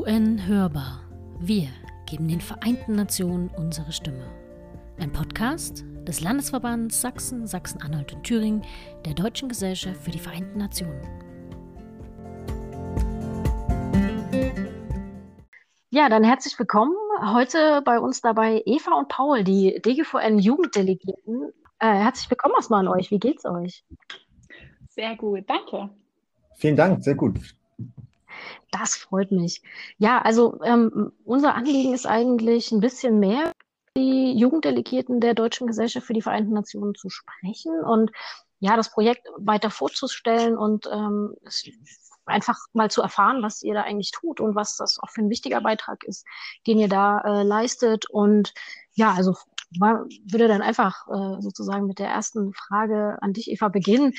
UN hörbar. Wir geben den Vereinten Nationen unsere Stimme. Ein Podcast des Landesverbands Sachsen, Sachsen-Anhalt und Thüringen der Deutschen Gesellschaft für die Vereinten Nationen. Ja, dann herzlich willkommen. Heute bei uns dabei Eva und Paul, die DGVN Jugenddelegierten. Äh, herzlich willkommen erstmal an euch. Wie geht's euch? Sehr gut, danke. Vielen Dank, sehr gut. Das freut mich. Ja, also ähm, unser Anliegen ist eigentlich ein bisschen mehr die Jugenddelegierten der Deutschen Gesellschaft für die Vereinten Nationen zu sprechen und ja, das Projekt weiter vorzustellen und ähm, einfach mal zu erfahren, was ihr da eigentlich tut und was das auch für ein wichtiger Beitrag ist, den ihr da äh, leistet. Und ja, also würde dann einfach äh, sozusagen mit der ersten Frage an dich, Eva, beginnen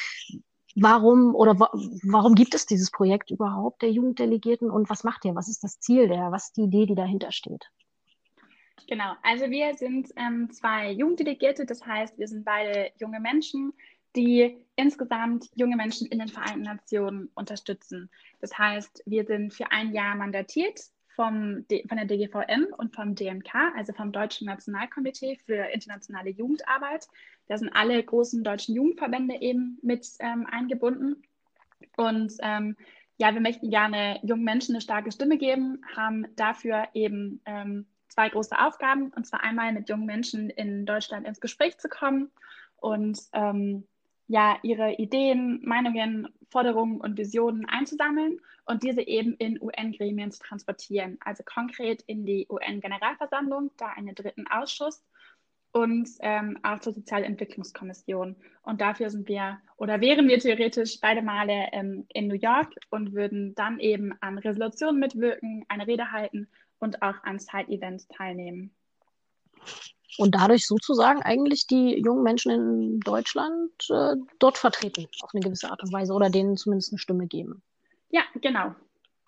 warum oder wa warum gibt es dieses Projekt überhaupt der Jugenddelegierten und was macht ihr? Was ist das Ziel der? Was ist die Idee, die dahinter steht? Genau, also wir sind ähm, zwei Jugenddelegierte, das heißt, wir sind beide junge Menschen, die insgesamt junge Menschen in den Vereinten Nationen unterstützen. Das heißt, wir sind für ein Jahr mandatiert vom, von der DGVN und vom DNK, also vom Deutschen Nationalkomitee für internationale Jugendarbeit. Da sind alle großen deutschen Jugendverbände eben mit ähm, eingebunden. Und ähm, ja, wir möchten gerne jungen Menschen eine starke Stimme geben, haben dafür eben ähm, zwei große Aufgaben. Und zwar einmal mit jungen Menschen in Deutschland ins Gespräch zu kommen und ähm, ja, ihre Ideen, Meinungen, Forderungen und Visionen einzusammeln und diese eben in UN-Gremien zu transportieren. Also konkret in die UN-Generalversammlung, da einen dritten Ausschuss und ähm, auch zur Sozialentwicklungskommission. Und dafür sind wir oder wären wir theoretisch beide Male ähm, in New York und würden dann eben an Resolutionen mitwirken, eine Rede halten und auch an Side-Events teilnehmen und dadurch sozusagen eigentlich die jungen Menschen in Deutschland äh, dort vertreten, auf eine gewisse Art und Weise oder denen zumindest eine Stimme geben. Ja, genau.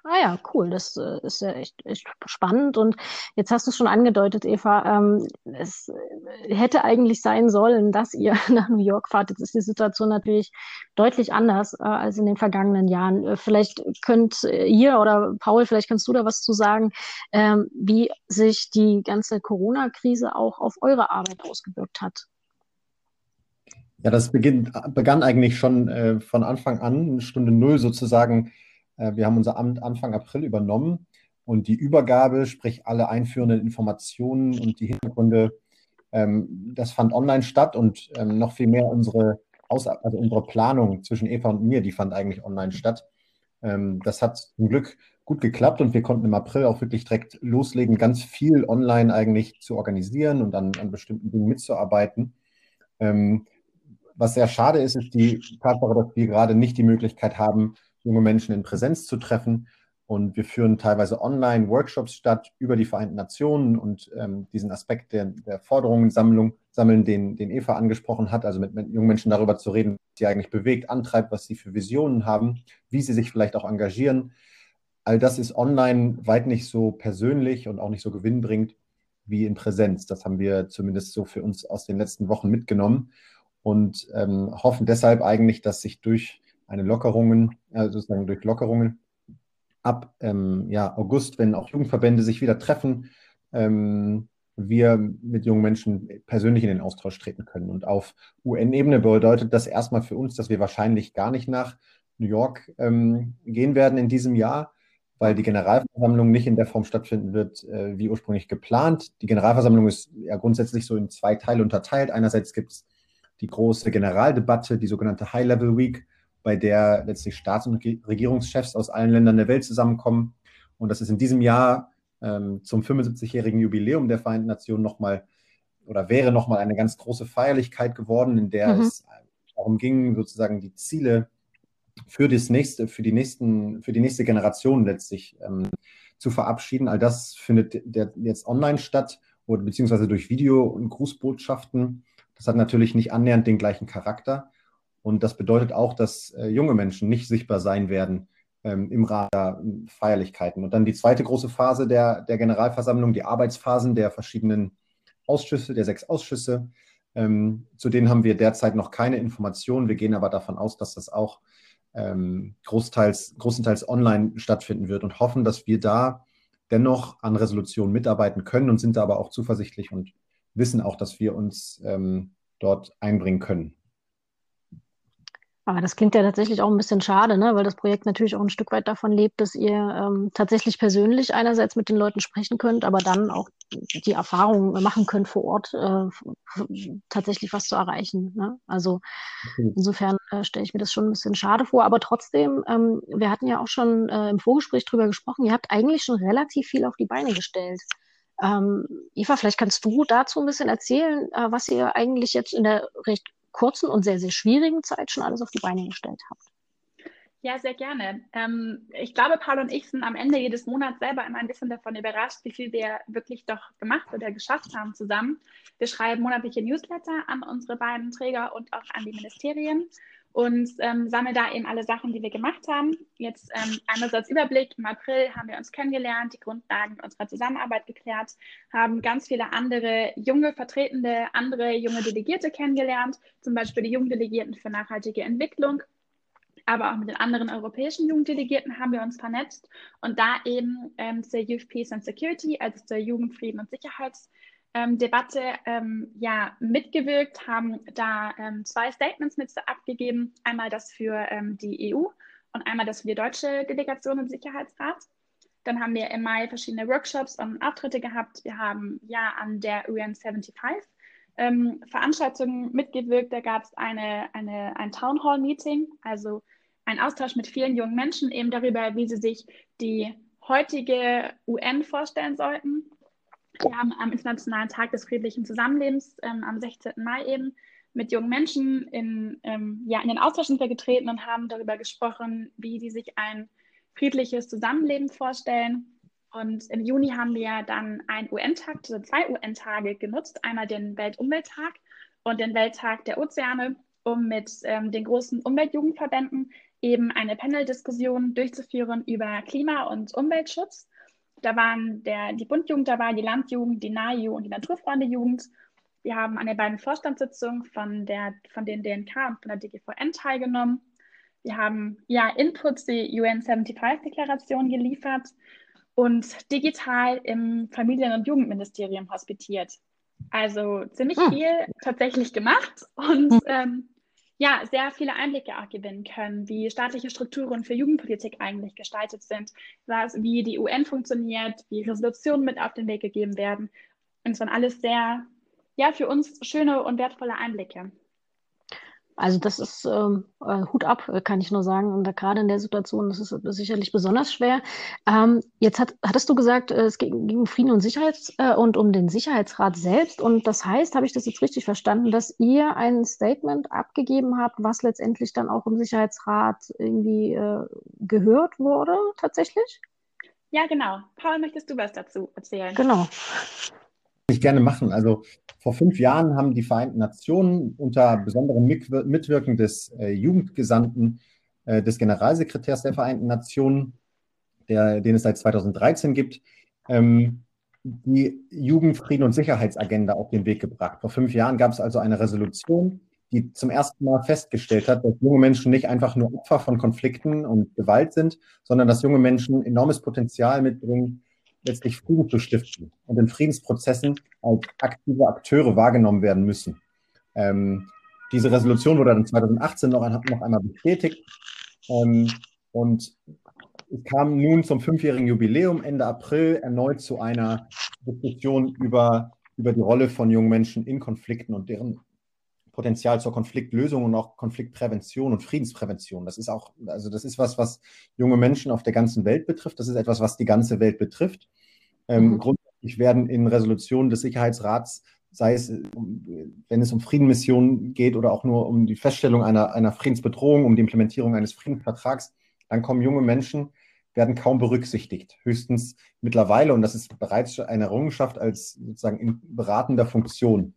Ah ja, cool. Das äh, ist ja echt, echt spannend. Und jetzt hast du es schon angedeutet, Eva. Ähm, es äh, hätte eigentlich sein sollen, dass ihr nach New York fahrt. Jetzt ist die Situation natürlich deutlich anders äh, als in den vergangenen Jahren. Äh, vielleicht könnt ihr oder Paul, vielleicht kannst du da was zu sagen, ähm, wie sich die ganze Corona-Krise auch auf eure Arbeit ausgewirkt hat. Ja, das beginnt, begann eigentlich schon äh, von Anfang an, Stunde Null sozusagen äh, wir haben unser Amt Anfang April übernommen und die Übergabe, sprich alle einführenden Informationen und die Hintergründe, ähm, das fand online statt und ähm, noch viel mehr unsere, also unsere Planung zwischen Eva und mir, die fand eigentlich online statt. Ähm, das hat zum Glück gut geklappt und wir konnten im April auch wirklich direkt loslegen, ganz viel online eigentlich zu organisieren und an, an bestimmten Dingen mitzuarbeiten. was sehr schade ist, ist die Tatsache, dass wir gerade nicht die Möglichkeit haben, junge Menschen in Präsenz zu treffen. Und wir führen teilweise Online-Workshops statt über die Vereinten Nationen und ähm, diesen Aspekt der, der Forderungen-Sammlung, sammeln, den, den Eva angesprochen hat, also mit, mit jungen Menschen darüber zu reden, was sie eigentlich bewegt, antreibt, was sie für Visionen haben, wie sie sich vielleicht auch engagieren. All das ist online weit nicht so persönlich und auch nicht so gewinnbringend wie in Präsenz. Das haben wir zumindest so für uns aus den letzten Wochen mitgenommen und ähm, hoffen deshalb eigentlich, dass sich durch eine Lockerungen, äh, sozusagen durch Lockerungen ab ähm, ja, August, wenn auch Jugendverbände sich wieder treffen, ähm, wir mit jungen Menschen persönlich in den Austausch treten können. Und auf UN-Ebene bedeutet das erstmal für uns, dass wir wahrscheinlich gar nicht nach New York ähm, gehen werden in diesem Jahr, weil die Generalversammlung nicht in der Form stattfinden wird, äh, wie ursprünglich geplant. Die Generalversammlung ist ja grundsätzlich so in zwei Teile unterteilt. Einerseits gibt es die große Generaldebatte, die sogenannte High-Level Week, bei der letztlich Staats- und Regierungschefs aus allen Ländern der Welt zusammenkommen. Und das ist in diesem Jahr ähm, zum 75-jährigen Jubiläum der Vereinten Nationen nochmal oder wäre nochmal eine ganz große Feierlichkeit geworden, in der mhm. es darum ging, sozusagen die Ziele für das nächste, für die nächsten, für die nächste Generation letztlich ähm, zu verabschieden. All das findet der, jetzt online statt oder beziehungsweise durch Video und Grußbotschaften. Das hat natürlich nicht annähernd den gleichen Charakter. Und das bedeutet auch, dass äh, junge Menschen nicht sichtbar sein werden ähm, im Rahmen der Feierlichkeiten. Und dann die zweite große Phase der, der Generalversammlung, die Arbeitsphasen der verschiedenen Ausschüsse, der sechs Ausschüsse. Ähm, zu denen haben wir derzeit noch keine Informationen. Wir gehen aber davon aus, dass das auch ähm, großteils, großenteils online stattfinden wird und hoffen, dass wir da dennoch an Resolutionen mitarbeiten können und sind da aber auch zuversichtlich und wissen auch, dass wir uns ähm, dort einbringen können. Aber das klingt ja tatsächlich auch ein bisschen schade, ne? weil das Projekt natürlich auch ein Stück weit davon lebt, dass ihr ähm, tatsächlich persönlich einerseits mit den Leuten sprechen könnt, aber dann auch die Erfahrung machen könnt vor Ort, äh, tatsächlich was zu erreichen. Ne? Also insofern äh, stelle ich mir das schon ein bisschen schade vor. Aber trotzdem, ähm, wir hatten ja auch schon äh, im Vorgespräch drüber gesprochen, ihr habt eigentlich schon relativ viel auf die Beine gestellt. Ähm, Eva, vielleicht kannst du dazu ein bisschen erzählen, äh, was ihr eigentlich jetzt in der recht kurzen und sehr, sehr schwierigen Zeit schon alles auf die Beine gestellt habt. Ja, sehr gerne. Ähm, ich glaube, Paul und ich sind am Ende jedes Monats selber immer ein bisschen davon überrascht, wie viel wir wirklich doch gemacht oder geschafft haben zusammen. Wir schreiben monatliche Newsletter an unsere beiden Träger und auch an die Ministerien und ähm, sammle da eben alle Sachen, die wir gemacht haben. Jetzt ähm, einmal Überblick. Im April haben wir uns kennengelernt, die Grundlagen unserer Zusammenarbeit geklärt, haben ganz viele andere junge Vertretende, andere junge Delegierte kennengelernt, zum Beispiel die Jugenddelegierten für nachhaltige Entwicklung. Aber auch mit den anderen europäischen Jugenddelegierten haben wir uns vernetzt und da eben ähm, zur Youth Peace and Security, also zur Jugendfrieden und Sicherheits- ähm, Debatte ähm, ja, mitgewirkt, haben da ähm, zwei Statements mit abgegeben. Einmal das für ähm, die EU und einmal das für die deutsche Delegation im Sicherheitsrat. Dann haben wir im Mai verschiedene Workshops und Auftritte gehabt. Wir haben ja an der UN 75 ähm, Veranstaltungen mitgewirkt. Da gab es eine, eine, ein Town Hall Meeting, also ein Austausch mit vielen jungen Menschen eben darüber, wie sie sich die heutige UN vorstellen sollten wir haben am Internationalen Tag des friedlichen Zusammenlebens ähm, am 16. Mai eben mit jungen Menschen in, ähm, ja, in den Austausch sind getreten und haben darüber gesprochen, wie sie sich ein friedliches Zusammenleben vorstellen. Und im Juni haben wir dann einen UN-Tag, also zwei UN-Tage genutzt, einmal den Weltumwelttag und den Welttag der Ozeane, um mit ähm, den großen Umweltjugendverbänden eben eine Panel-Diskussion durchzuführen über Klima- und Umweltschutz. Da waren der, die Bundjugend dabei, die Landjugend, die Nahejugend und die Naturfreunde-Jugend. Wir haben an den beiden Vorstandssitzungen von, der, von den DNK und von der DGVN teilgenommen. Wir haben ja Inputs, die UN 75-Deklaration geliefert und digital im Familien- und Jugendministerium hospitiert. Also ziemlich hm. viel tatsächlich gemacht und hm. ähm, ja, sehr viele Einblicke auch gewinnen können, wie staatliche Strukturen für Jugendpolitik eigentlich gestaltet sind, was, wie die UN funktioniert, wie Resolutionen mit auf den Weg gegeben werden. Und es waren alles sehr, ja, für uns schöne und wertvolle Einblicke. Also das ist ähm, äh, Hut ab, äh, kann ich nur sagen. Und da gerade in der Situation, das ist sicherlich besonders schwer. Ähm, jetzt hat, hattest du gesagt, äh, es ging, ging um Frieden und Sicherheit äh, und um den Sicherheitsrat selbst. Und das heißt, habe ich das jetzt richtig verstanden, dass ihr ein Statement abgegeben habt, was letztendlich dann auch im Sicherheitsrat irgendwie äh, gehört wurde, tatsächlich? Ja, genau. Paul, möchtest du was dazu erzählen? Genau ich gerne machen. Also vor fünf Jahren haben die Vereinten Nationen unter besonderem Mitwirken des äh, Jugendgesandten äh, des Generalsekretärs der Vereinten Nationen, der, den es seit 2013 gibt, ähm, die Jugend, Frieden und Sicherheitsagenda auf den Weg gebracht. Vor fünf Jahren gab es also eine Resolution, die zum ersten Mal festgestellt hat, dass junge Menschen nicht einfach nur Opfer von Konflikten und Gewalt sind, sondern dass junge Menschen enormes Potenzial mitbringen, letztlich Frieden zu stiften und in Friedensprozessen als aktive Akteure wahrgenommen werden müssen. Ähm, diese Resolution wurde dann 2018 noch, noch einmal bestätigt ähm, und es kam nun zum fünfjährigen Jubiläum Ende April erneut zu einer Diskussion über, über die Rolle von jungen Menschen in Konflikten und deren Potenzial zur Konfliktlösung und auch Konfliktprävention und Friedensprävention. Das ist auch, also das ist was, was junge Menschen auf der ganzen Welt betrifft. Das ist etwas, was die ganze Welt betrifft. Ähm, mhm. Grundsätzlich werden in Resolutionen des Sicherheitsrats, sei es, wenn es um Friedenmissionen geht oder auch nur um die Feststellung einer, einer Friedensbedrohung, um die Implementierung eines Friedensvertrags, dann kommen junge Menschen, werden kaum berücksichtigt. Höchstens mittlerweile, und das ist bereits eine Errungenschaft als sozusagen in beratender Funktion.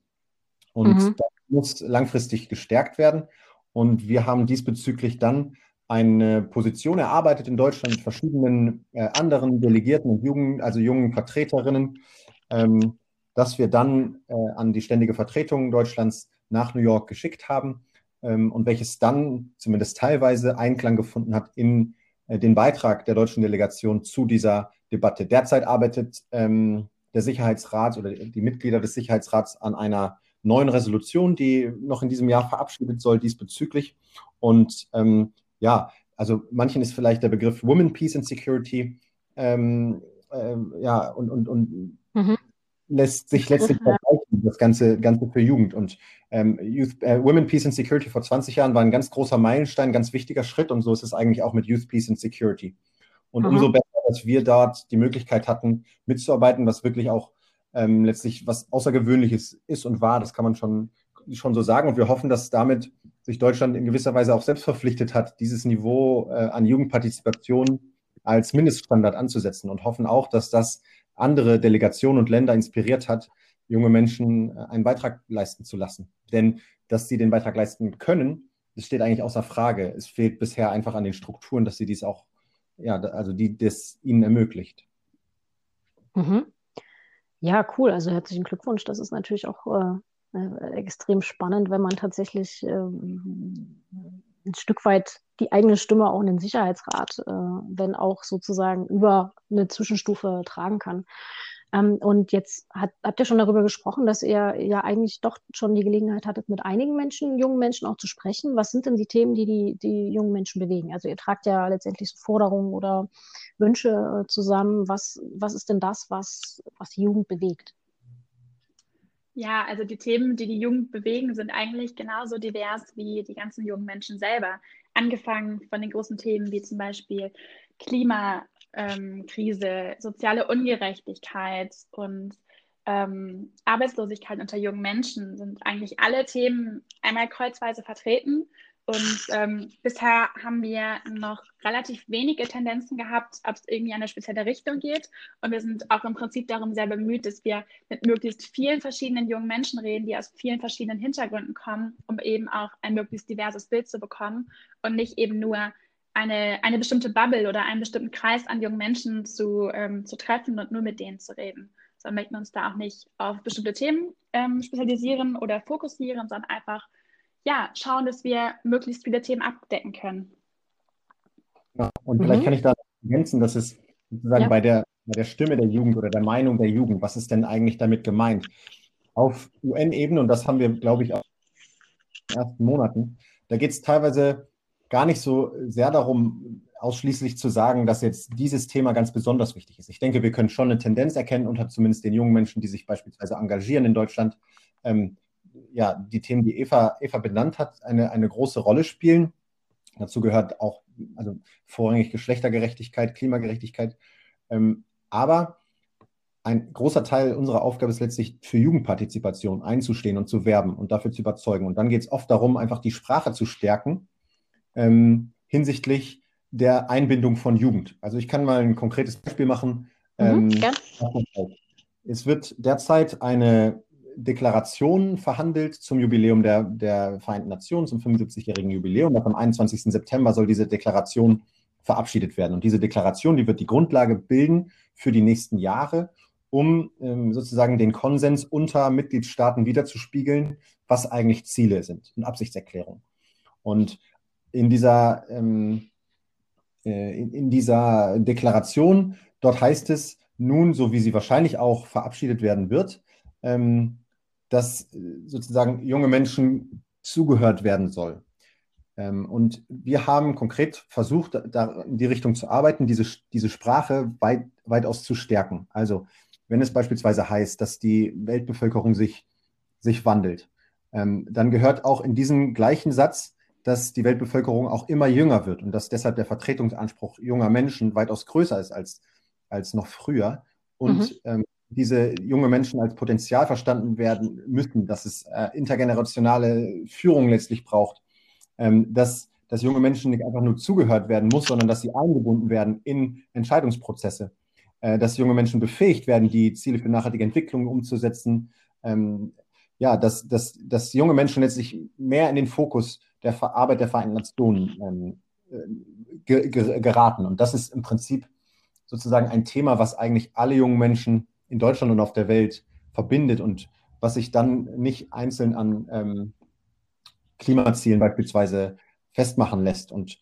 Und mhm. das muss langfristig gestärkt werden. Und wir haben diesbezüglich dann eine Position erarbeitet in Deutschland mit verschiedenen äh, anderen Delegierten und jungen, also jungen Vertreterinnen, ähm, dass wir dann äh, an die ständige Vertretung Deutschlands nach New York geschickt haben ähm, und welches dann zumindest teilweise Einklang gefunden hat in äh, den Beitrag der deutschen Delegation zu dieser Debatte. Derzeit arbeitet ähm, der Sicherheitsrat oder die Mitglieder des Sicherheitsrats an einer neuen Resolution, die noch in diesem Jahr verabschiedet soll diesbezüglich. Und ähm, ja, also manchen ist vielleicht der Begriff Women, Peace and Security ähm, ähm, ja, und, und, und mhm. lässt sich letztlich vergleichen, das Ganze, Ganze für Jugend. Und ähm, Youth, äh, Women, Peace and Security vor 20 Jahren war ein ganz großer Meilenstein, ein ganz wichtiger Schritt und so ist es eigentlich auch mit Youth, Peace and Security. Und mhm. umso besser, dass wir dort die Möglichkeit hatten, mitzuarbeiten, was wirklich auch ähm, letztlich was Außergewöhnliches ist und war, das kann man schon, schon so sagen. Und wir hoffen, dass damit sich Deutschland in gewisser Weise auch selbst verpflichtet hat, dieses Niveau äh, an Jugendpartizipation als Mindeststandard anzusetzen und hoffen auch, dass das andere Delegationen und Länder inspiriert hat, junge Menschen äh, einen Beitrag leisten zu lassen. Denn dass sie den Beitrag leisten können, das steht eigentlich außer Frage. Es fehlt bisher einfach an den Strukturen, dass sie dies auch, ja, also die das ihnen ermöglicht. Mhm. Ja, cool. Also herzlichen Glückwunsch. Das ist natürlich auch äh, äh extrem spannend, wenn man tatsächlich äh, ein Stück weit die eigene Stimme auch in den Sicherheitsrat, äh, wenn auch sozusagen über eine Zwischenstufe tragen kann. Ähm, und jetzt hat, habt ihr schon darüber gesprochen, dass ihr ja eigentlich doch schon die Gelegenheit hattet, mit einigen Menschen, jungen Menschen auch zu sprechen. Was sind denn die Themen, die die, die jungen Menschen bewegen? Also ihr tragt ja letztendlich so Forderungen oder Wünsche äh, zusammen. Was, was ist denn das, was, was die Jugend bewegt? Ja, also die Themen, die die Jugend bewegen, sind eigentlich genauso divers wie die ganzen jungen Menschen selber. Angefangen von den großen Themen wie zum Beispiel Klimakrise, ähm, soziale Ungerechtigkeit und ähm, Arbeitslosigkeit unter jungen Menschen sind eigentlich alle Themen einmal kreuzweise vertreten und ähm, bisher haben wir noch relativ wenige Tendenzen gehabt, ob es irgendwie in eine spezielle Richtung geht. Und wir sind auch im Prinzip darum sehr bemüht, dass wir mit möglichst vielen verschiedenen jungen Menschen reden, die aus vielen verschiedenen Hintergründen kommen, um eben auch ein möglichst diverses Bild zu bekommen und nicht eben nur eine, eine bestimmte Bubble oder einen bestimmten Kreis an jungen Menschen zu, ähm, zu treffen und nur mit denen zu reden. Sondern möchten uns da auch nicht auf bestimmte Themen ähm, spezialisieren oder fokussieren, sondern einfach ja, schauen, dass wir möglichst viele Themen abdecken können. Ja, und mhm. vielleicht kann ich da ergänzen, dass es sozusagen ja. bei, der, bei der Stimme der Jugend oder der Meinung der Jugend, was ist denn eigentlich damit gemeint? Auf UN-Ebene, und das haben wir, glaube ich, auch in den ersten Monaten, da geht es teilweise gar nicht so sehr darum, ausschließlich zu sagen, dass jetzt dieses Thema ganz besonders wichtig ist. Ich denke, wir können schon eine Tendenz erkennen unter zumindest den jungen Menschen, die sich beispielsweise engagieren in Deutschland, ähm, ja, die Themen, die Eva, Eva benannt hat, eine, eine große Rolle spielen. Dazu gehört auch also vorrangig Geschlechtergerechtigkeit, Klimagerechtigkeit. Ähm, aber ein großer Teil unserer Aufgabe ist letztlich für Jugendpartizipation einzustehen und zu werben und dafür zu überzeugen. Und dann geht es oft darum, einfach die Sprache zu stärken ähm, hinsichtlich der Einbindung von Jugend. Also ich kann mal ein konkretes Beispiel machen. Mhm, ähm, es wird derzeit eine Deklaration verhandelt zum Jubiläum der, der Vereinten Nationen, zum 75-jährigen Jubiläum. Und am 21. September soll diese Deklaration verabschiedet werden. Und diese Deklaration, die wird die Grundlage bilden für die nächsten Jahre, um ähm, sozusagen den Konsens unter Mitgliedstaaten wiederzuspiegeln, was eigentlich Ziele sind und Absichtserklärungen. Und in dieser, ähm, äh, in, in dieser Deklaration, dort heißt es nun, so wie sie wahrscheinlich auch verabschiedet werden wird, ähm, dass äh, sozusagen junge Menschen zugehört werden soll. Ähm, und wir haben konkret versucht, da in die Richtung zu arbeiten, diese, diese Sprache weit, weitaus zu stärken. Also wenn es beispielsweise heißt, dass die Weltbevölkerung sich, sich wandelt, ähm, dann gehört auch in diesen gleichen Satz, dass die Weltbevölkerung auch immer jünger wird und dass deshalb der Vertretungsanspruch junger Menschen weitaus größer ist als, als noch früher. Und mhm. ähm, diese junge Menschen als Potenzial verstanden werden müssen, dass es äh, intergenerationale Führung letztlich braucht, ähm, dass, dass junge Menschen nicht einfach nur zugehört werden muss, sondern dass sie eingebunden werden in Entscheidungsprozesse, äh, dass junge Menschen befähigt werden, die Ziele für nachhaltige Entwicklung umzusetzen, ähm, ja, dass, dass, dass junge Menschen letztlich mehr in den Fokus der Arbeit der Vereinten Nationen ähm, äh, geraten. Und das ist im Prinzip sozusagen ein Thema, was eigentlich alle jungen Menschen in Deutschland und auf der Welt verbindet und was sich dann nicht einzeln an ähm, Klimazielen beispielsweise festmachen lässt. Und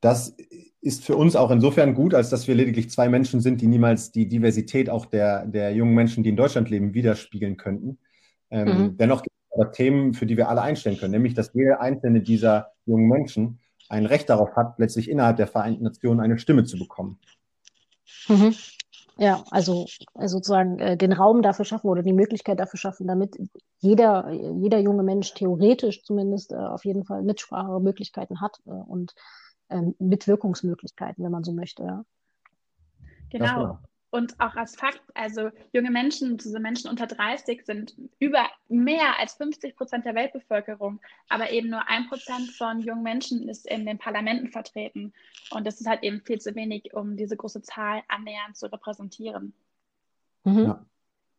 das ist für uns auch insofern gut, als dass wir lediglich zwei Menschen sind, die niemals die Diversität auch der, der jungen Menschen, die in Deutschland leben, widerspiegeln könnten. Ähm, mhm. Dennoch gibt es aber Themen, für die wir alle einstellen können, nämlich dass jeder einzelne dieser jungen Menschen ein Recht darauf hat, letztlich innerhalb der Vereinten Nationen eine Stimme zu bekommen. Mhm. Ja, also äh, sozusagen äh, den Raum dafür schaffen oder die Möglichkeit dafür schaffen, damit jeder, jeder junge Mensch theoretisch zumindest äh, auf jeden Fall Mitsprachemöglichkeiten hat äh, und ähm, Mitwirkungsmöglichkeiten, wenn man so möchte. Ja. Genau. Und auch als Fakt, also junge Menschen, diese Menschen unter 30 sind über mehr als 50 Prozent der Weltbevölkerung, aber eben nur ein Prozent von jungen Menschen ist in den Parlamenten vertreten. Und das ist halt eben viel zu wenig, um diese große Zahl annähernd zu repräsentieren. Mhm. Ja.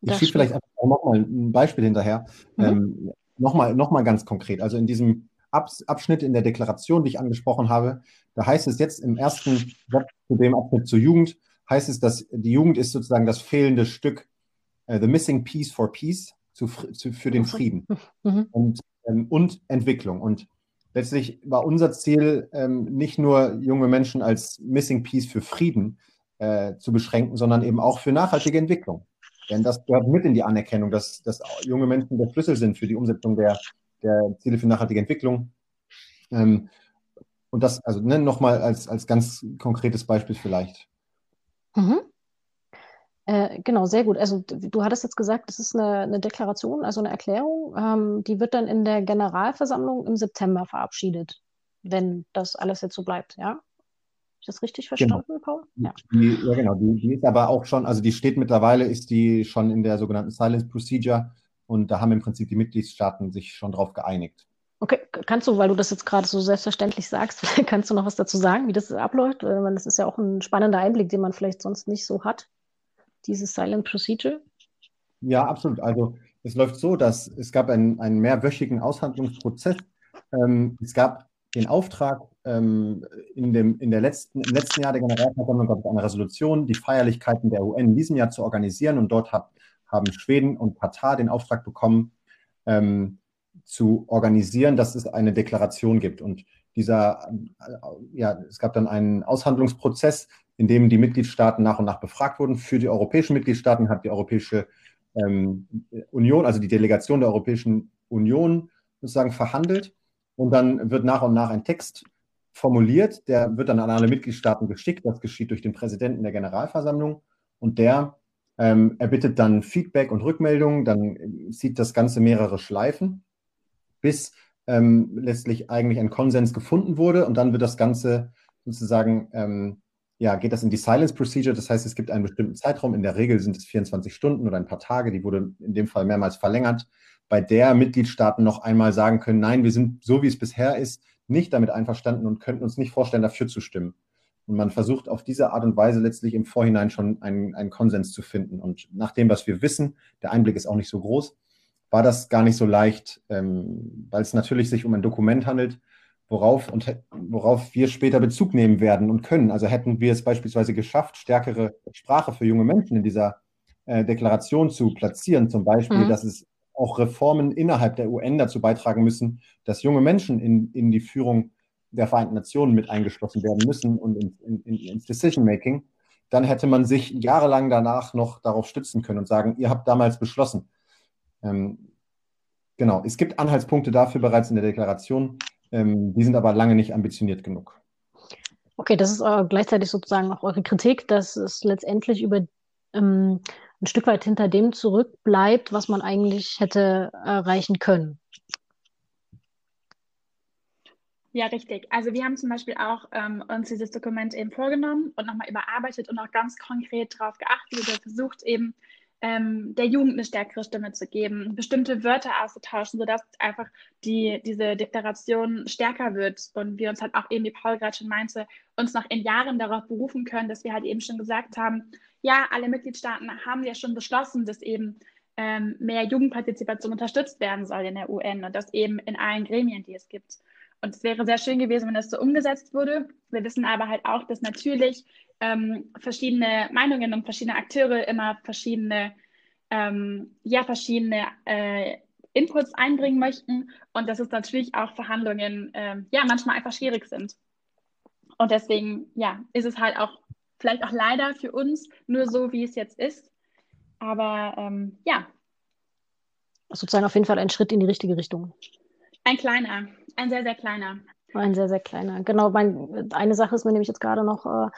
Ich schiebe vielleicht auch nochmal ein Beispiel hinterher. Mhm. Ähm, nochmal noch mal ganz konkret. Also in diesem Abschnitt in der Deklaration, die ich angesprochen habe, da heißt es jetzt im ersten Satz zu dem Abschnitt zur Jugend, heißt es, dass die Jugend ist sozusagen das fehlende Stück, uh, the missing piece for peace, zu, zu, für den Frieden mhm. und, ähm, und Entwicklung. Und letztlich war unser Ziel, ähm, nicht nur junge Menschen als missing piece für Frieden äh, zu beschränken, sondern eben auch für nachhaltige Entwicklung. Denn das gehört mit in die Anerkennung, dass, dass junge Menschen der Schlüssel sind für die Umsetzung der, der Ziele für nachhaltige Entwicklung. Ähm, und das, also ne, nochmal als, als ganz konkretes Beispiel vielleicht. Mhm. Äh, genau, sehr gut. Also du hattest jetzt gesagt, das ist eine, eine Deklaration, also eine Erklärung, ähm, die wird dann in der Generalversammlung im September verabschiedet, wenn das alles jetzt so bleibt, ja? Habe ich das richtig genau. verstanden, genau. Paul? Ja. Die, ja, genau. Die, die, ist aber auch schon, also die steht mittlerweile, ist die schon in der sogenannten Silence Procedure und da haben im Prinzip die Mitgliedstaaten sich schon drauf geeinigt. Okay, kannst du, weil du das jetzt gerade so selbstverständlich sagst, kannst du noch was dazu sagen, wie das abläuft? Das ist ja auch ein spannender Einblick, den man vielleicht sonst nicht so hat, diese Silent Procedure. Ja, absolut. Also es läuft so, dass es gab einen, einen mehrwöchigen Aushandlungsprozess. Ähm, es gab den Auftrag, ähm, in, dem, in der letzten, im letzten Jahr der Generalversammlung gab es eine Resolution, die Feierlichkeiten der UN in diesem Jahr zu organisieren. Und dort hab, haben Schweden und Katar den Auftrag bekommen, ähm, zu organisieren, dass es eine Deklaration gibt. Und dieser, ja, es gab dann einen Aushandlungsprozess, in dem die Mitgliedstaaten nach und nach befragt wurden. Für die europäischen Mitgliedstaaten hat die Europäische ähm, Union, also die Delegation der Europäischen Union sozusagen verhandelt. Und dann wird nach und nach ein Text formuliert, der wird dann an alle Mitgliedstaaten geschickt. Das geschieht durch den Präsidenten der Generalversammlung. Und der ähm, erbittet dann Feedback und Rückmeldungen. Dann zieht das Ganze mehrere Schleifen bis ähm, letztlich eigentlich ein Konsens gefunden wurde und dann wird das Ganze sozusagen, ähm, ja, geht das in die Silence Procedure, das heißt, es gibt einen bestimmten Zeitraum, in der Regel sind es 24 Stunden oder ein paar Tage, die wurde in dem Fall mehrmals verlängert, bei der Mitgliedstaaten noch einmal sagen können, nein, wir sind so, wie es bisher ist, nicht damit einverstanden und könnten uns nicht vorstellen, dafür zu stimmen. Und man versucht auf diese Art und Weise letztlich im Vorhinein schon einen, einen Konsens zu finden. Und nach dem, was wir wissen, der Einblick ist auch nicht so groß, war das gar nicht so leicht, ähm, weil es natürlich sich um ein Dokument handelt, worauf, und, worauf wir später Bezug nehmen werden und können. Also hätten wir es beispielsweise geschafft, stärkere Sprache für junge Menschen in dieser äh, Deklaration zu platzieren, zum Beispiel, mhm. dass es auch Reformen innerhalb der UN dazu beitragen müssen, dass junge Menschen in, in die Führung der Vereinten Nationen mit eingeschlossen werden müssen und in, in, in, ins Decision-Making, dann hätte man sich jahrelang danach noch darauf stützen können und sagen, ihr habt damals beschlossen. Ähm, genau, es gibt Anhaltspunkte dafür bereits in der Deklaration, ähm, die sind aber lange nicht ambitioniert genug. Okay, das ist äh, gleichzeitig sozusagen auch eure Kritik, dass es letztendlich über ähm, ein Stück weit hinter dem zurückbleibt, was man eigentlich hätte erreichen können. Ja, richtig. Also wir haben zum Beispiel auch ähm, uns dieses Dokument eben vorgenommen und nochmal überarbeitet und auch ganz konkret darauf geachtet oder versucht eben ähm, der Jugend eine stärkere Stimme zu geben, bestimmte Wörter auszutauschen, sodass einfach die, diese Deklaration stärker wird und wir uns halt auch eben, wie Paul gerade schon meinte, uns noch in Jahren darauf berufen können, dass wir halt eben schon gesagt haben, ja, alle Mitgliedstaaten haben ja schon beschlossen, dass eben ähm, mehr Jugendpartizipation unterstützt werden soll in der UN und das eben in allen Gremien, die es gibt. Und es wäre sehr schön gewesen, wenn das so umgesetzt wurde. Wir wissen aber halt auch, dass natürlich ähm, verschiedene Meinungen und verschiedene Akteure immer verschiedene, ähm, ja, verschiedene äh, Inputs einbringen möchten und dass es natürlich auch Verhandlungen, äh, ja, manchmal einfach schwierig sind. Und deswegen, ja, ist es halt auch vielleicht auch leider für uns nur so, wie es jetzt ist. Aber ähm, ja. Sozusagen auf jeden Fall ein Schritt in die richtige Richtung. Ein kleiner, ein sehr, sehr kleiner. Ein sehr, sehr kleiner. Genau, mein, eine Sache ist mir nämlich jetzt gerade noch, äh,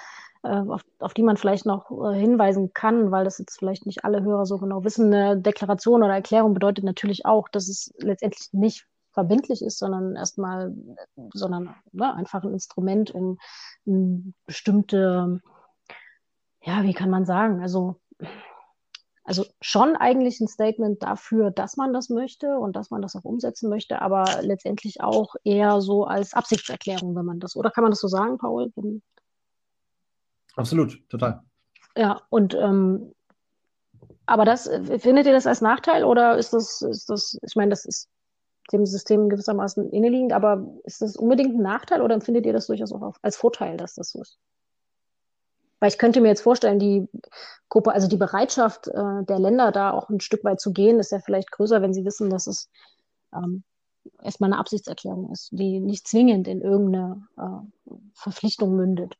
äh, auf, auf, die man vielleicht noch äh, hinweisen kann, weil das jetzt vielleicht nicht alle Hörer so genau wissen. Eine Deklaration oder Erklärung bedeutet natürlich auch, dass es letztendlich nicht verbindlich ist, sondern erstmal, sondern ne, einfach ein Instrument, um, um bestimmte, ja, wie kann man sagen, also also schon eigentlich ein Statement dafür, dass man das möchte und dass man das auch umsetzen möchte, aber letztendlich auch eher so als Absichtserklärung, wenn man das, oder kann man das so sagen, Paul? Absolut, total. Ja, und ähm, aber das, findet ihr das als Nachteil oder ist das, ist das, ich meine, das ist dem System gewissermaßen inneliegend, aber ist das unbedingt ein Nachteil oder empfindet ihr das durchaus auch als Vorteil, dass das so ist? Weil ich könnte mir jetzt vorstellen, die Gruppe, also die Bereitschaft äh, der Länder, da auch ein Stück weit zu gehen, ist ja vielleicht größer, wenn sie wissen, dass es ähm, erstmal eine Absichtserklärung ist, die nicht zwingend in irgendeine äh, Verpflichtung mündet.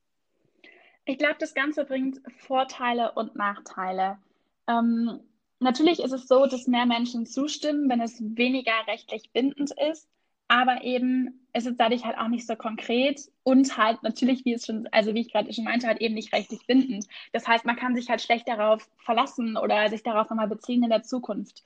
Ich glaube, das Ganze bringt Vorteile und Nachteile. Ähm, natürlich ist es so, dass mehr Menschen zustimmen, wenn es weniger rechtlich bindend ist aber eben ist es dadurch halt auch nicht so konkret und halt natürlich, wie es schon, also wie ich gerade schon meinte, halt eben nicht rechtlich bindend. Das heißt, man kann sich halt schlecht darauf verlassen oder sich darauf nochmal beziehen in der Zukunft.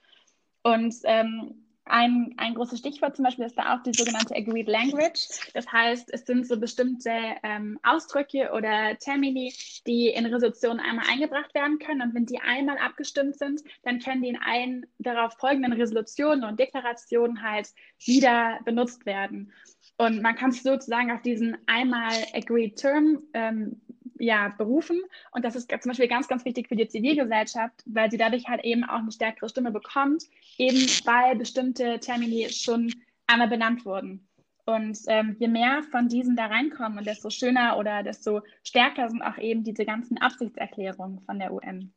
Und ähm, ein, ein großes Stichwort zum Beispiel ist da auch die sogenannte Agreed Language. Das heißt, es sind so bestimmte ähm, Ausdrücke oder Termini, die in Resolutionen einmal eingebracht werden können. Und wenn die einmal abgestimmt sind, dann können die in allen darauf folgenden Resolutionen und Deklarationen halt wieder benutzt werden. Und man kann sich sozusagen auf diesen einmal Agreed Term ähm, ja, berufen. Und das ist zum Beispiel ganz, ganz wichtig für die Zivilgesellschaft, weil sie dadurch halt eben auch eine stärkere Stimme bekommt, eben weil bestimmte Termini schon einmal benannt wurden. Und ähm, je mehr von diesen da reinkommen, und desto schöner oder desto stärker sind auch eben diese ganzen Absichtserklärungen von der UN.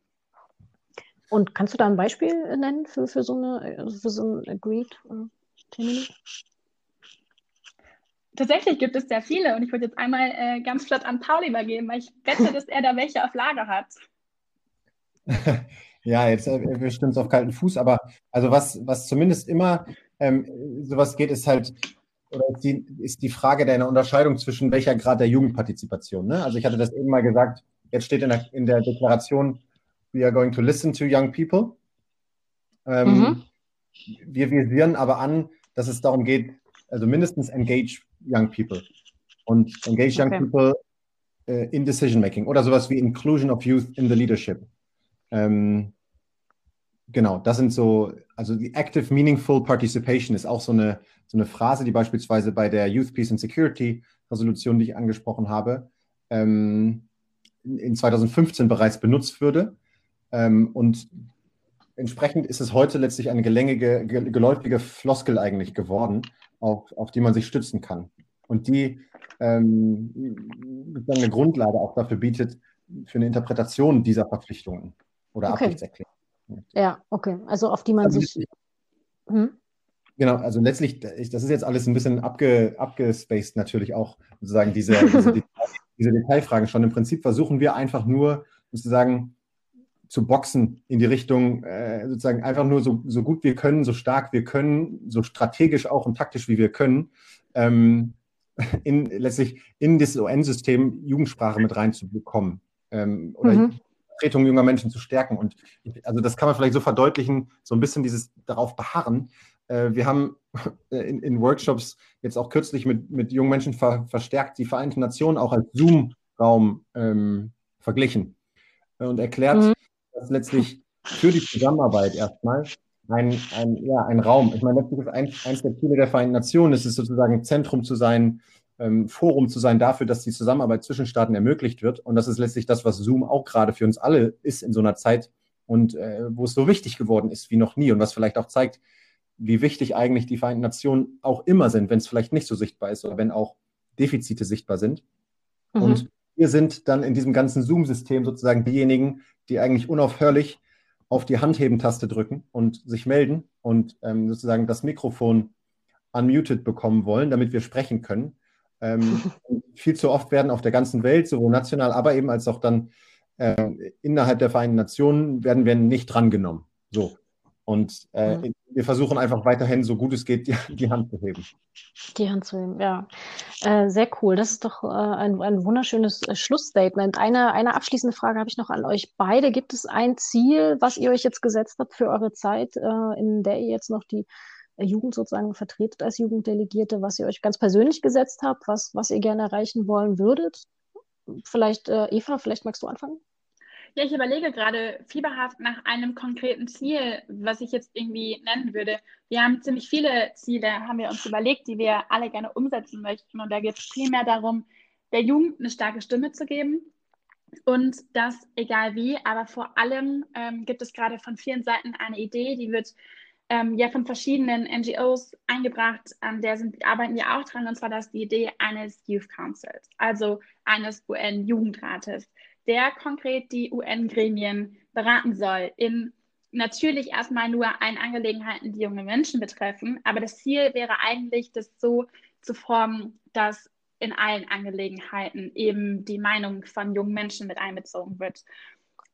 Und kannst du da ein Beispiel nennen für, für, so, eine, für so ein Agreed äh? Tatsächlich gibt es sehr viele und ich würde jetzt einmal äh, ganz flott an Paul übergeben, weil ich wette, dass er da welche auf Lager hat. ja, jetzt äh, wir stimmen es auf kalten Fuß, aber also was, was zumindest immer ähm, sowas geht, ist halt, oder ist die, ist die Frage der Unterscheidung zwischen welcher Grad der Jugendpartizipation. Ne? Also ich hatte das eben mal gesagt, jetzt steht in der, in der Deklaration, we are going to listen to young people. Ähm, mhm. Wir visieren aber an, dass es darum geht, also mindestens engage young people und engage young okay. people uh, in decision making oder sowas wie Inclusion of Youth in the Leadership. Ähm, genau, das sind so, also die Active Meaningful Participation ist auch so eine, so eine Phrase, die beispielsweise bei der Youth Peace and Security Resolution, die ich angesprochen habe, ähm, in 2015 bereits benutzt würde. Ähm, und entsprechend ist es heute letztlich eine gelängige, geläufige Floskel eigentlich geworden, auf, auf die man sich stützen kann. Und die ähm, eine Grundlage auch dafür bietet, für eine Interpretation dieser Verpflichtungen oder okay. Absichtserklärungen. Ja, okay. Also auf die man also sich. Hm? Genau, also letztlich, das ist jetzt alles ein bisschen abge, abgespaced natürlich auch, sozusagen diese, diese, Detail, diese Detailfragen schon. Im Prinzip versuchen wir einfach nur sozusagen zu boxen in die Richtung, äh, sozusagen einfach nur so, so gut wir können, so stark wir können, so strategisch auch und taktisch wie wir können, ähm, in, letztlich in das UN-System Jugendsprache mit reinzubekommen ähm, oder mhm. Vertretung junger Menschen zu stärken. Und also das kann man vielleicht so verdeutlichen, so ein bisschen dieses darauf beharren. Äh, wir haben in, in, Workshops jetzt auch kürzlich mit, mit jungen Menschen ver, verstärkt die Vereinten Nationen auch als Zoom-Raum ähm, verglichen und erklärt, mhm dass letztlich für die Zusammenarbeit erstmal ein, ein, ja, ein Raum, ich meine, letztlich ist eins, eins der Ziele der Vereinten Nationen, ist es sozusagen Zentrum zu sein, ähm, Forum zu sein dafür, dass die Zusammenarbeit zwischen Staaten ermöglicht wird. Und das ist letztlich das, was Zoom auch gerade für uns alle ist in so einer Zeit und äh, wo es so wichtig geworden ist wie noch nie und was vielleicht auch zeigt, wie wichtig eigentlich die Vereinten Nationen auch immer sind, wenn es vielleicht nicht so sichtbar ist oder wenn auch Defizite sichtbar sind. Mhm. Und wir sind dann in diesem ganzen Zoom-System sozusagen diejenigen, die eigentlich unaufhörlich auf die Handheben-Taste drücken und sich melden und ähm, sozusagen das Mikrofon unmuted bekommen wollen, damit wir sprechen können. Ähm, viel zu oft werden auf der ganzen Welt, sowohl national, aber eben als auch dann äh, innerhalb der Vereinten Nationen, werden wir nicht drangenommen. So. Und äh, mhm. wir versuchen einfach weiterhin, so gut es geht, die, die, Hand zu heben. Die Hand zu heben, ja. Äh, sehr cool. Das ist doch äh, ein, ein wunderschönes äh, Schlussstatement. Eine, eine abschließende Frage habe ich noch an euch beide. Gibt es ein Ziel, was ihr euch jetzt gesetzt habt für eure Zeit, äh, in der ihr jetzt noch die Jugend sozusagen vertretet als Jugenddelegierte, was ihr euch ganz persönlich gesetzt habt, was, was ihr gerne erreichen wollen würdet? Vielleicht, äh, Eva, vielleicht magst du anfangen? Ja, ich überlege gerade fieberhaft nach einem konkreten Ziel, was ich jetzt irgendwie nennen würde. Wir haben ziemlich viele Ziele, haben wir uns überlegt, die wir alle gerne umsetzen möchten. Und da geht es primär darum, der Jugend eine starke Stimme zu geben. Und das egal wie, aber vor allem ähm, gibt es gerade von vielen Seiten eine Idee, die wird ähm, ja von verschiedenen NGOs eingebracht, an der sind, arbeiten wir auch dran, und zwar das die Idee eines Youth Councils, also eines UN-Jugendrates der konkret die UN-Gremien beraten soll in natürlich erstmal nur ein Angelegenheiten, die junge Menschen betreffen. Aber das Ziel wäre eigentlich, das so zu formen, dass in allen Angelegenheiten eben die Meinung von jungen Menschen mit einbezogen wird.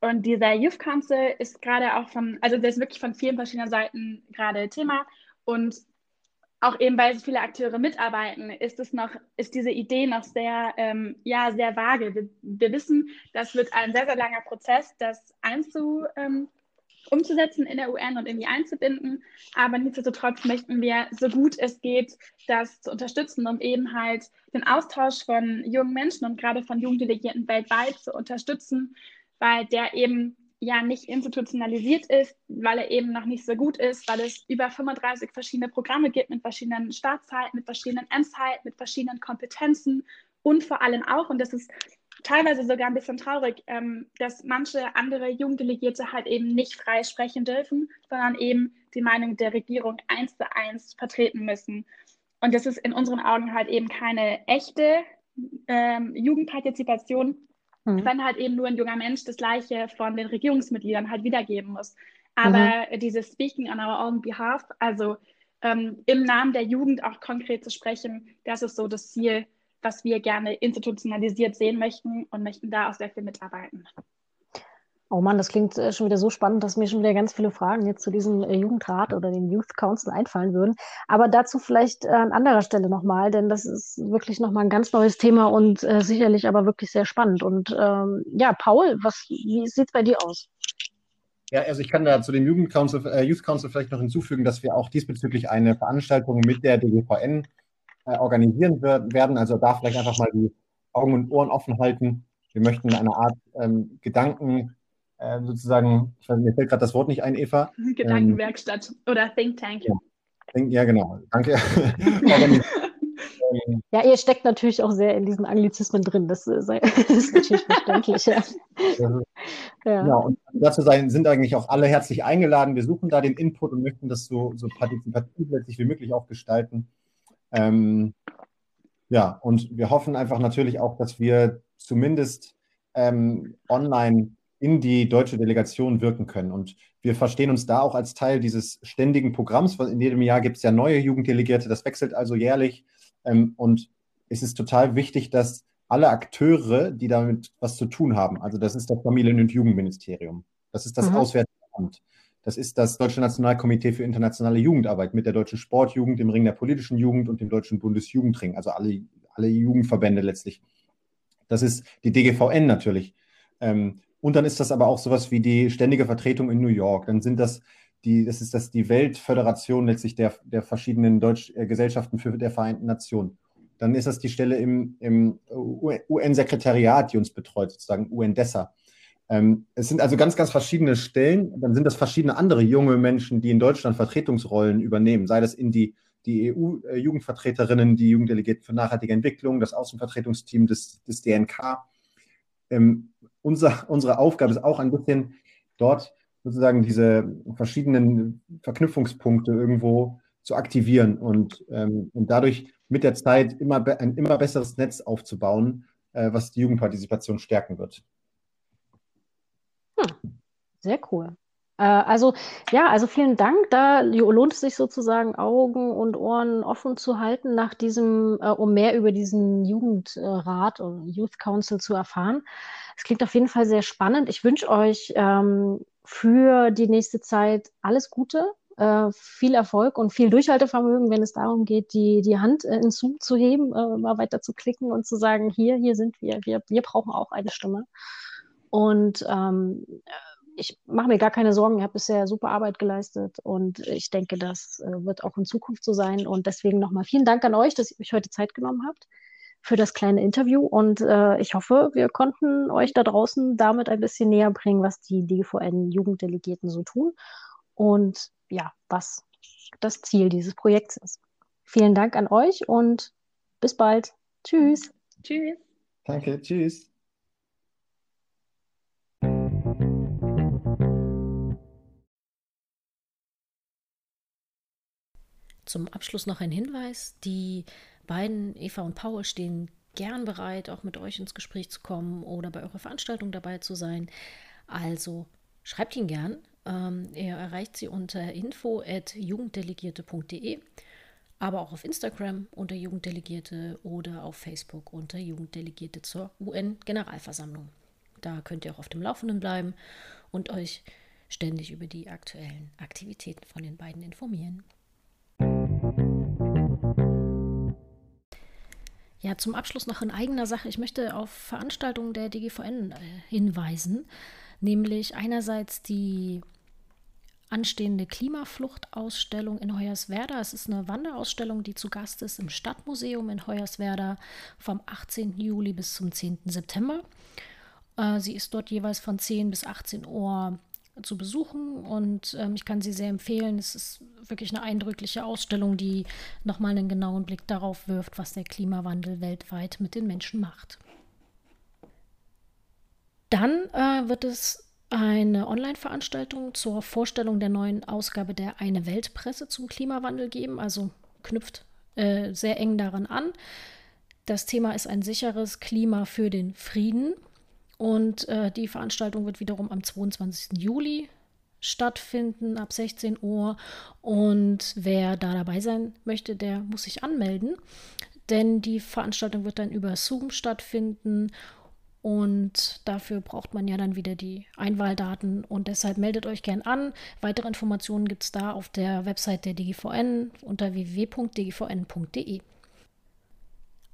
Und dieser Youth Council ist gerade auch von, also der ist wirklich von vielen verschiedenen Seiten gerade Thema. Und auch eben, weil so viele Akteure mitarbeiten, ist es noch, ist diese Idee noch sehr, ähm, ja, sehr vage. Wir, wir, wissen, das wird ein sehr, sehr langer Prozess, das einzu, ähm, umzusetzen in der UN und irgendwie einzubinden. Aber nichtsdestotrotz möchten wir, so gut es geht, das zu unterstützen, um eben halt den Austausch von jungen Menschen und gerade von Jugenddelegierten weltweit zu unterstützen, weil der eben ja nicht institutionalisiert ist, weil er eben noch nicht so gut ist, weil es über 35 verschiedene Programme gibt mit verschiedenen Startzeiten, mit verschiedenen Endzeiten, mit verschiedenen Kompetenzen und vor allem auch, und das ist teilweise sogar ein bisschen traurig, ähm, dass manche andere Jugenddelegierte halt eben nicht frei sprechen dürfen, sondern eben die Meinung der Regierung eins zu eins vertreten müssen. Und das ist in unseren Augen halt eben keine echte ähm, Jugendpartizipation, mhm. wenn halt eben nur ein junger Mensch das Gleiche von den Regierungsmitgliedern halt wiedergeben muss. Aber mhm. dieses Speaking on our own behalf, also ähm, im Namen der Jugend auch konkret zu sprechen, das ist so das Ziel, was wir gerne institutionalisiert sehen möchten und möchten da auch sehr viel mitarbeiten. Oh Mann, das klingt äh, schon wieder so spannend, dass mir schon wieder ganz viele Fragen jetzt zu diesem äh, Jugendrat oder dem Youth Council einfallen würden. Aber dazu vielleicht äh, an anderer Stelle nochmal, denn das ist wirklich nochmal ein ganz neues Thema und äh, sicherlich aber wirklich sehr spannend. Und ähm, ja, Paul, was, wie sieht es bei dir aus? Ja, also ich kann da zu dem Jugend Council, äh, Youth Council vielleicht noch hinzufügen, dass wir auch diesbezüglich eine Veranstaltung mit der DGVN äh, organisieren werden. Also da vielleicht einfach mal die Augen und Ohren offen halten. Wir möchten eine Art ähm, Gedanken äh, sozusagen, ich weiß, mir fällt gerade das Wort nicht ein, Eva. Gedankenwerkstatt ähm, oder Think Tank. Ja, ja genau. Danke. ja, ihr steckt natürlich auch sehr in diesen Anglizismen drin. Das, äh, ist natürlich verständlich. Ja. ja. Genau, und dazu sein, sind eigentlich auch alle herzlich eingeladen. Wir suchen da den Input und möchten das so, so partizipativ letztlich wie möglich auch gestalten. Ähm, ja, und wir hoffen einfach natürlich auch, dass wir zumindest ähm, online in die deutsche Delegation wirken können. Und wir verstehen uns da auch als Teil dieses ständigen Programms. In jedem Jahr gibt es ja neue Jugenddelegierte, das wechselt also jährlich. Ähm, und es ist total wichtig, dass alle Akteure, die damit was zu tun haben, also das ist das Familien- und Jugendministerium, das ist das mhm. Auswärtige Amt, das ist das Deutsche Nationalkomitee für internationale Jugendarbeit mit der Deutschen Sportjugend, dem Ring der politischen Jugend und dem Deutschen Bundesjugendring, also alle, alle Jugendverbände letztlich. Das ist die DGVN natürlich. Ähm, und dann ist das aber auch sowas wie die ständige Vertretung in New York. Dann sind das die, das ist das die Weltföderation letztlich der, der verschiedenen Deutsch, äh, Gesellschaften für der Vereinten Nationen. Dann ist das die Stelle im, im UN-Sekretariat, die uns betreut, sozusagen UN-DESSA. Ähm, es sind also ganz, ganz verschiedene Stellen. Dann sind das verschiedene andere junge Menschen, die in Deutschland Vertretungsrollen übernehmen, sei das in die, die EU-Jugendvertreterinnen, die Jugenddelegierten für nachhaltige Entwicklung, das Außenvertretungsteam des, des DNK. Ähm, unser, unsere Aufgabe ist auch ein bisschen dort sozusagen diese verschiedenen Verknüpfungspunkte irgendwo zu aktivieren und, ähm, und dadurch mit der Zeit immer ein immer besseres Netz aufzubauen, äh, was die Jugendpartizipation stärken wird. Hm, sehr cool. Äh, also ja, also vielen Dank. Da lohnt es sich sozusagen, Augen und Ohren offen zu halten nach diesem, äh, um mehr über diesen Jugendrat oder Youth Council zu erfahren. Es klingt auf jeden Fall sehr spannend. Ich wünsche euch ähm, für die nächste Zeit alles Gute, äh, viel Erfolg und viel Durchhaltevermögen, wenn es darum geht, die, die Hand äh, in Zoom zu heben, äh, mal weiter zu klicken und zu sagen, hier, hier sind wir, wir, wir brauchen auch eine Stimme. Und ähm, ich mache mir gar keine Sorgen, ihr habt bisher super Arbeit geleistet und ich denke, das äh, wird auch in Zukunft so sein. Und deswegen nochmal vielen Dank an euch, dass ihr euch heute Zeit genommen habt für das kleine Interview. Und äh, ich hoffe, wir konnten euch da draußen damit ein bisschen näher bringen, was die DGVN-Jugenddelegierten so tun und ja, was das Ziel dieses Projekts ist. Vielen Dank an euch und bis bald. Tschüss. Tschüss. Danke, tschüss. Zum Abschluss noch ein Hinweis. Die beiden, Eva und Paul, stehen gern bereit, auch mit euch ins Gespräch zu kommen oder bei eurer Veranstaltung dabei zu sein. Also schreibt ihn gern. Ähm, ihr erreicht sie unter info.jugenddelegierte.de, aber auch auf Instagram unter Jugenddelegierte oder auf Facebook unter Jugenddelegierte zur UN-Generalversammlung. Da könnt ihr auch auf dem Laufenden bleiben und euch ständig über die aktuellen Aktivitäten von den beiden informieren. Ja, zum Abschluss noch in eigener Sache. Ich möchte auf Veranstaltungen der DGVN äh, hinweisen, nämlich einerseits die anstehende Klimafluchtausstellung in Hoyerswerda. Es ist eine Wanderausstellung, die zu Gast ist im Stadtmuseum in Hoyerswerda vom 18. Juli bis zum 10. September. Äh, sie ist dort jeweils von 10 bis 18 Uhr zu besuchen und ähm, ich kann sie sehr empfehlen. Es ist wirklich eine eindrückliche Ausstellung, die nochmal einen genauen Blick darauf wirft, was der Klimawandel weltweit mit den Menschen macht. Dann äh, wird es eine Online-Veranstaltung zur Vorstellung der neuen Ausgabe der Eine Weltpresse zum Klimawandel geben, also knüpft äh, sehr eng daran an. Das Thema ist ein sicheres Klima für den Frieden. Und äh, die Veranstaltung wird wiederum am 22. Juli stattfinden, ab 16 Uhr. Und wer da dabei sein möchte, der muss sich anmelden. Denn die Veranstaltung wird dann über Zoom stattfinden. Und dafür braucht man ja dann wieder die Einwahldaten. Und deshalb meldet euch gern an. Weitere Informationen gibt es da auf der Website der DGVN unter www.dgvn.de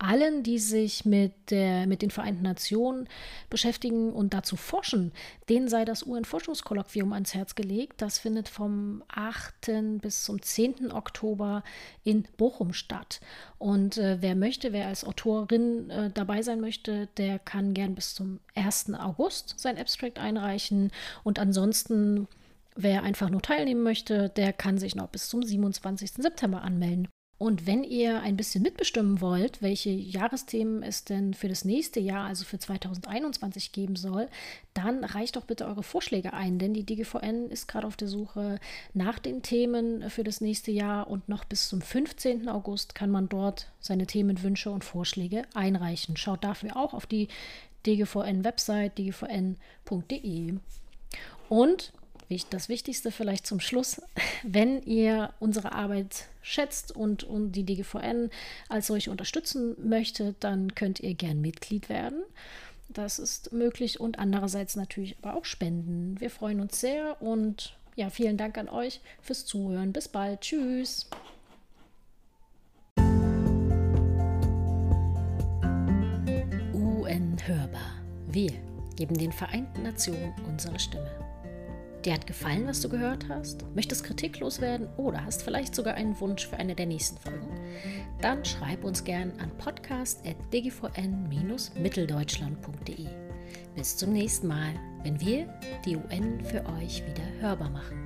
allen, die sich mit, der, mit den Vereinten Nationen beschäftigen und dazu forschen, denen sei das UN-Forschungskolloquium ans Herz gelegt. Das findet vom 8. bis zum 10. Oktober in Bochum statt. Und äh, wer möchte, wer als Autorin äh, dabei sein möchte, der kann gern bis zum 1. August sein Abstract einreichen. Und ansonsten, wer einfach nur teilnehmen möchte, der kann sich noch bis zum 27. September anmelden. Und wenn ihr ein bisschen mitbestimmen wollt, welche Jahresthemen es denn für das nächste Jahr, also für 2021 geben soll, dann reicht doch bitte eure Vorschläge ein, denn die DGVN ist gerade auf der Suche nach den Themen für das nächste Jahr und noch bis zum 15. August kann man dort seine Themenwünsche und Vorschläge einreichen. Schaut dafür auch auf die DGVN-Website dgvn.de. Und das Wichtigste vielleicht zum Schluss, wenn ihr unsere Arbeit schätzt und, und die DGVN als solche unterstützen möchtet, dann könnt ihr gern Mitglied werden. Das ist möglich und andererseits natürlich aber auch spenden. Wir freuen uns sehr und ja, vielen Dank an euch fürs Zuhören. Bis bald. Tschüss. UN Hörbar. Wir geben den Vereinten Nationen unsere Stimme. Dir hat gefallen, was du gehört hast? Möchtest kritiklos werden oder hast vielleicht sogar einen Wunsch für eine der nächsten Folgen? Dann schreib uns gern an podcast.dgvn-mitteldeutschland.de. Bis zum nächsten Mal, wenn wir die UN für euch wieder hörbar machen.